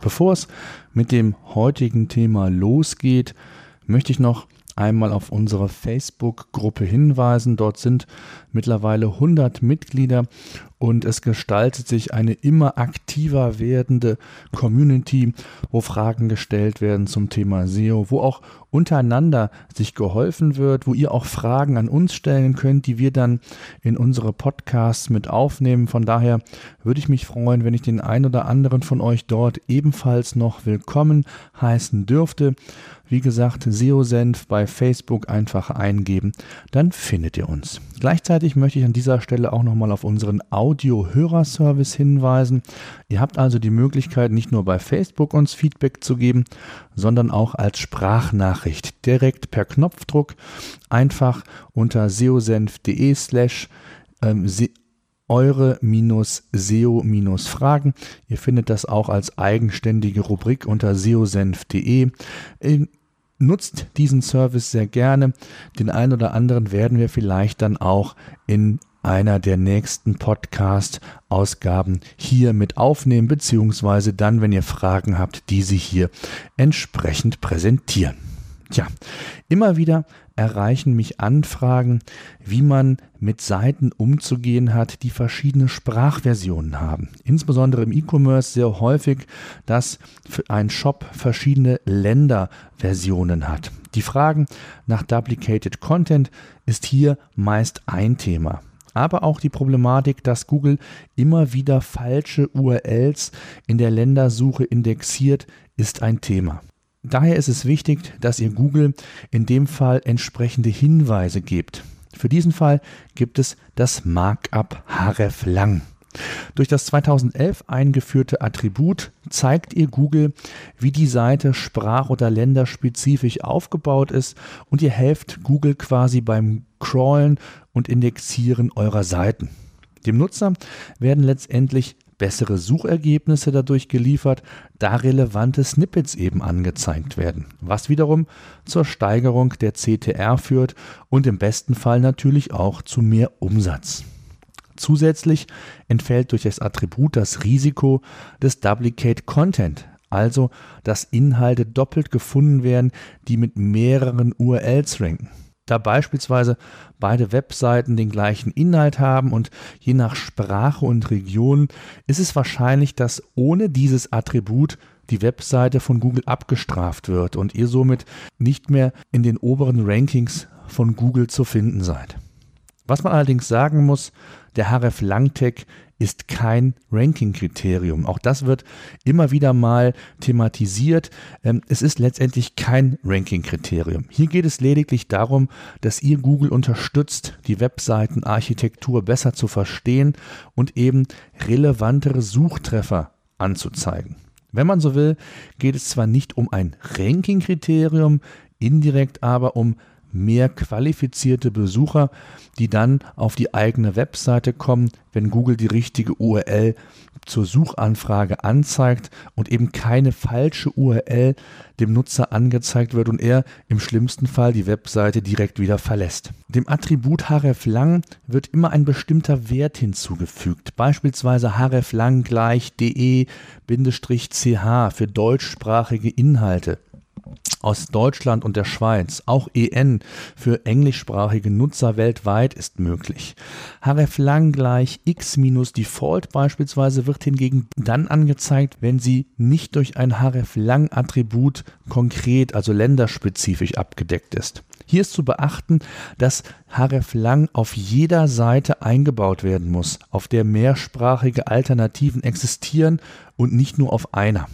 Bevor es mit dem heutigen Thema losgeht, möchte ich noch einmal auf unsere Facebook-Gruppe hinweisen. Dort sind mittlerweile 100 Mitglieder und es gestaltet sich eine immer aktiver werdende Community, wo Fragen gestellt werden zum Thema SEO, wo auch untereinander sich geholfen wird, wo ihr auch Fragen an uns stellen könnt, die wir dann in unsere Podcasts mit aufnehmen. Von daher würde ich mich freuen, wenn ich den einen oder anderen von euch dort ebenfalls noch willkommen heißen dürfte. Wie gesagt, SEO-Senf bei Facebook einfach eingeben, dann findet ihr uns. Gleichzeitig möchte ich an dieser Stelle auch nochmal auf unseren Audio-Hörerservice hinweisen. Ihr habt also die Möglichkeit, nicht nur bei Facebook uns Feedback zu geben, sondern auch als Sprachnachricht direkt per Knopfdruck einfach unter seosenf.de slash ähm, eure-SEO-Fragen. Ihr findet das auch als eigenständige Rubrik unter seosenf.de. Nutzt diesen Service sehr gerne. Den einen oder anderen werden wir vielleicht dann auch in einer der nächsten Podcast-Ausgaben hier mit aufnehmen, beziehungsweise dann, wenn ihr Fragen habt, diese hier entsprechend präsentieren. Tja, immer wieder erreichen mich Anfragen, wie man mit Seiten umzugehen hat, die verschiedene Sprachversionen haben. Insbesondere im E-Commerce sehr häufig, dass ein Shop verschiedene Länderversionen hat. Die Fragen nach Duplicated Content ist hier meist ein Thema. Aber auch die Problematik, dass Google immer wieder falsche URLs in der Ländersuche indexiert, ist ein Thema. Daher ist es wichtig, dass ihr Google in dem Fall entsprechende Hinweise gebt. Für diesen Fall gibt es das Markup hreflang. Durch das 2011 eingeführte Attribut zeigt ihr Google, wie die Seite sprach- oder länderspezifisch aufgebaut ist und ihr helft Google quasi beim Crawlen und Indexieren eurer Seiten. Dem Nutzer werden letztendlich bessere Suchergebnisse dadurch geliefert, da relevante Snippets eben angezeigt werden, was wiederum zur Steigerung der CTR führt und im besten Fall natürlich auch zu mehr Umsatz. Zusätzlich entfällt durch das Attribut das Risiko des Duplicate Content, also dass Inhalte doppelt gefunden werden, die mit mehreren URLs ranken da beispielsweise beide Webseiten den gleichen Inhalt haben und je nach Sprache und Region ist es wahrscheinlich, dass ohne dieses Attribut die Webseite von Google abgestraft wird und ihr somit nicht mehr in den oberen Rankings von Google zu finden seid. Was man allerdings sagen muss, der href Langtech ist kein Ranking-Kriterium. Auch das wird immer wieder mal thematisiert. Ähm, es ist letztendlich kein Ranking-Kriterium. Hier geht es lediglich darum, dass ihr Google unterstützt, die Webseitenarchitektur besser zu verstehen und eben relevantere Suchtreffer anzuzeigen. Wenn man so will, geht es zwar nicht um ein Ranking-Kriterium, indirekt aber um mehr qualifizierte Besucher, die dann auf die eigene Webseite kommen, wenn Google die richtige URL zur Suchanfrage anzeigt und eben keine falsche URL dem Nutzer angezeigt wird und er im schlimmsten Fall die Webseite direkt wieder verlässt. Dem Attribut hreflang wird immer ein bestimmter Wert hinzugefügt, beispielsweise hreflang gleich de-ch für deutschsprachige Inhalte aus Deutschland und der Schweiz, auch EN für englischsprachige Nutzer weltweit ist möglich. hreflang gleich x minus default beispielsweise wird hingegen dann angezeigt, wenn sie nicht durch ein hreflang Attribut konkret, also länderspezifisch abgedeckt ist. Hier ist zu beachten, dass hreflang auf jeder Seite eingebaut werden muss, auf der mehrsprachige Alternativen existieren und nicht nur auf einer.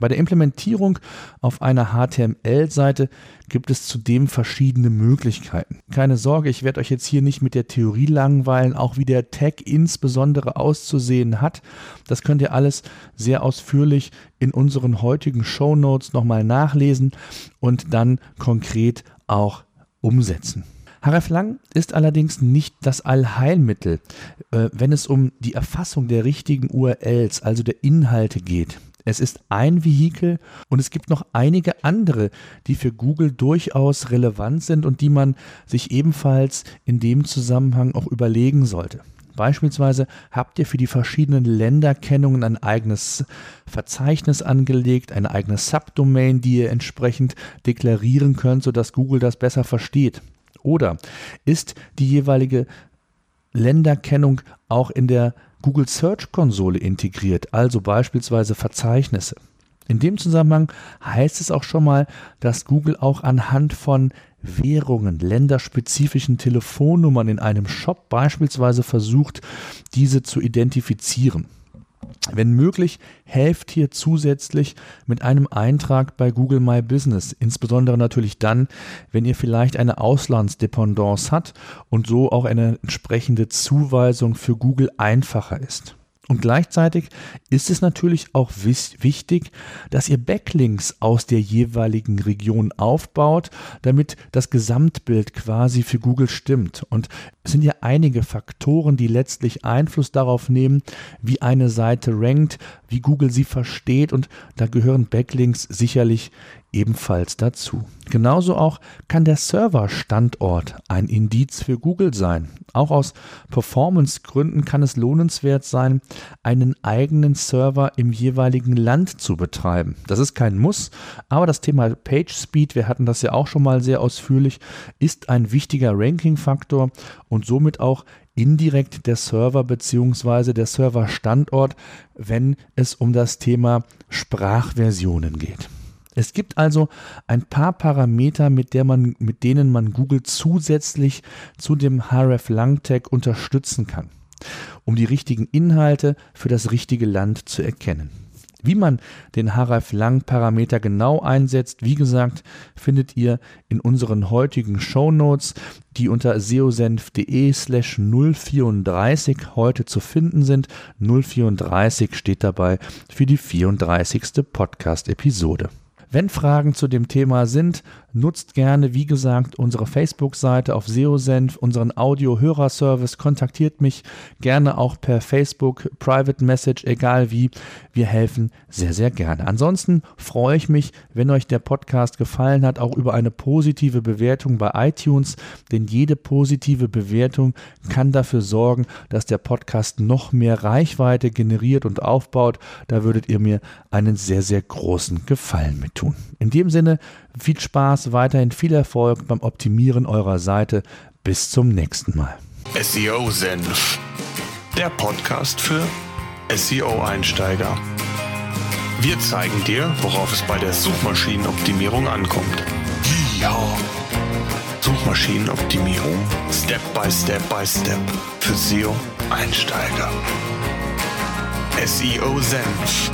Bei der Implementierung auf einer HTML-Seite gibt es zudem verschiedene Möglichkeiten. Keine Sorge, ich werde euch jetzt hier nicht mit der Theorie langweilen, auch wie der Tag insbesondere auszusehen hat. Das könnt ihr alles sehr ausführlich in unseren heutigen Show Notes nochmal nachlesen und dann konkret auch umsetzen. Hreflang ist allerdings nicht das Allheilmittel, äh, wenn es um die Erfassung der richtigen URLs, also der Inhalte geht. Es ist ein Vehikel und es gibt noch einige andere, die für Google durchaus relevant sind und die man sich ebenfalls in dem Zusammenhang auch überlegen sollte. Beispielsweise habt ihr für die verschiedenen Länderkennungen ein eigenes Verzeichnis angelegt, eine eigene Subdomain, die ihr entsprechend deklarieren könnt, sodass Google das besser versteht. Oder ist die jeweilige Länderkennung auch in der Google Search Konsole integriert, also beispielsweise Verzeichnisse? In dem Zusammenhang heißt es auch schon mal, dass Google auch anhand von Währungen, länderspezifischen Telefonnummern in einem Shop beispielsweise versucht, diese zu identifizieren. Wenn möglich, helft hier zusätzlich mit einem Eintrag bei Google My Business, insbesondere natürlich dann, wenn ihr vielleicht eine Auslandsdependance habt und so auch eine entsprechende Zuweisung für Google einfacher ist. Und gleichzeitig ist es natürlich auch wichtig, dass ihr Backlinks aus der jeweiligen Region aufbaut, damit das Gesamtbild quasi für Google stimmt. Und es sind ja einige Faktoren, die letztlich Einfluss darauf nehmen, wie eine Seite rankt, wie Google sie versteht und da gehören Backlinks sicherlich ebenfalls dazu. Genauso auch kann der Serverstandort ein Indiz für Google sein. Auch aus Performance-Gründen kann es lohnenswert sein, einen eigenen Server im jeweiligen Land zu betreiben. Das ist kein Muss, aber das Thema Page Speed, wir hatten das ja auch schon mal sehr ausführlich, ist ein wichtiger Ranking-Faktor und somit auch indirekt der Server bzw. der Serverstandort, wenn es um das Thema Sprachversionen geht. Es gibt also ein paar Parameter, mit, der man, mit denen man Google zusätzlich zu dem href lang Tag unterstützen kann, um die richtigen Inhalte für das richtige Land zu erkennen. Wie man den href-lang-Parameter genau einsetzt, wie gesagt, findet ihr in unseren heutigen Show Notes, die unter seosenf.de slash 034 heute zu finden sind. 034 steht dabei für die 34. Podcast-Episode. Wenn Fragen zu dem Thema sind, nutzt gerne, wie gesagt, unsere Facebook-Seite auf SEOsenf, unseren Audio-Hörerservice, kontaktiert mich gerne auch per Facebook, Private Message, egal wie. Wir helfen sehr, sehr gerne. Ansonsten freue ich mich, wenn euch der Podcast gefallen hat, auch über eine positive Bewertung bei iTunes, denn jede positive Bewertung kann dafür sorgen, dass der Podcast noch mehr Reichweite generiert und aufbaut. Da würdet ihr mir einen sehr, sehr großen Gefallen mit tun. In dem Sinne, viel Spaß, weiterhin viel Erfolg beim Optimieren eurer Seite. Bis zum nächsten Mal. SEO Senf, der Podcast für SEO-Einsteiger. Wir zeigen dir, worauf es bei der Suchmaschinenoptimierung ankommt. Ja. Suchmaschinenoptimierung Step by Step by Step für SEO-Einsteiger. SEO Senf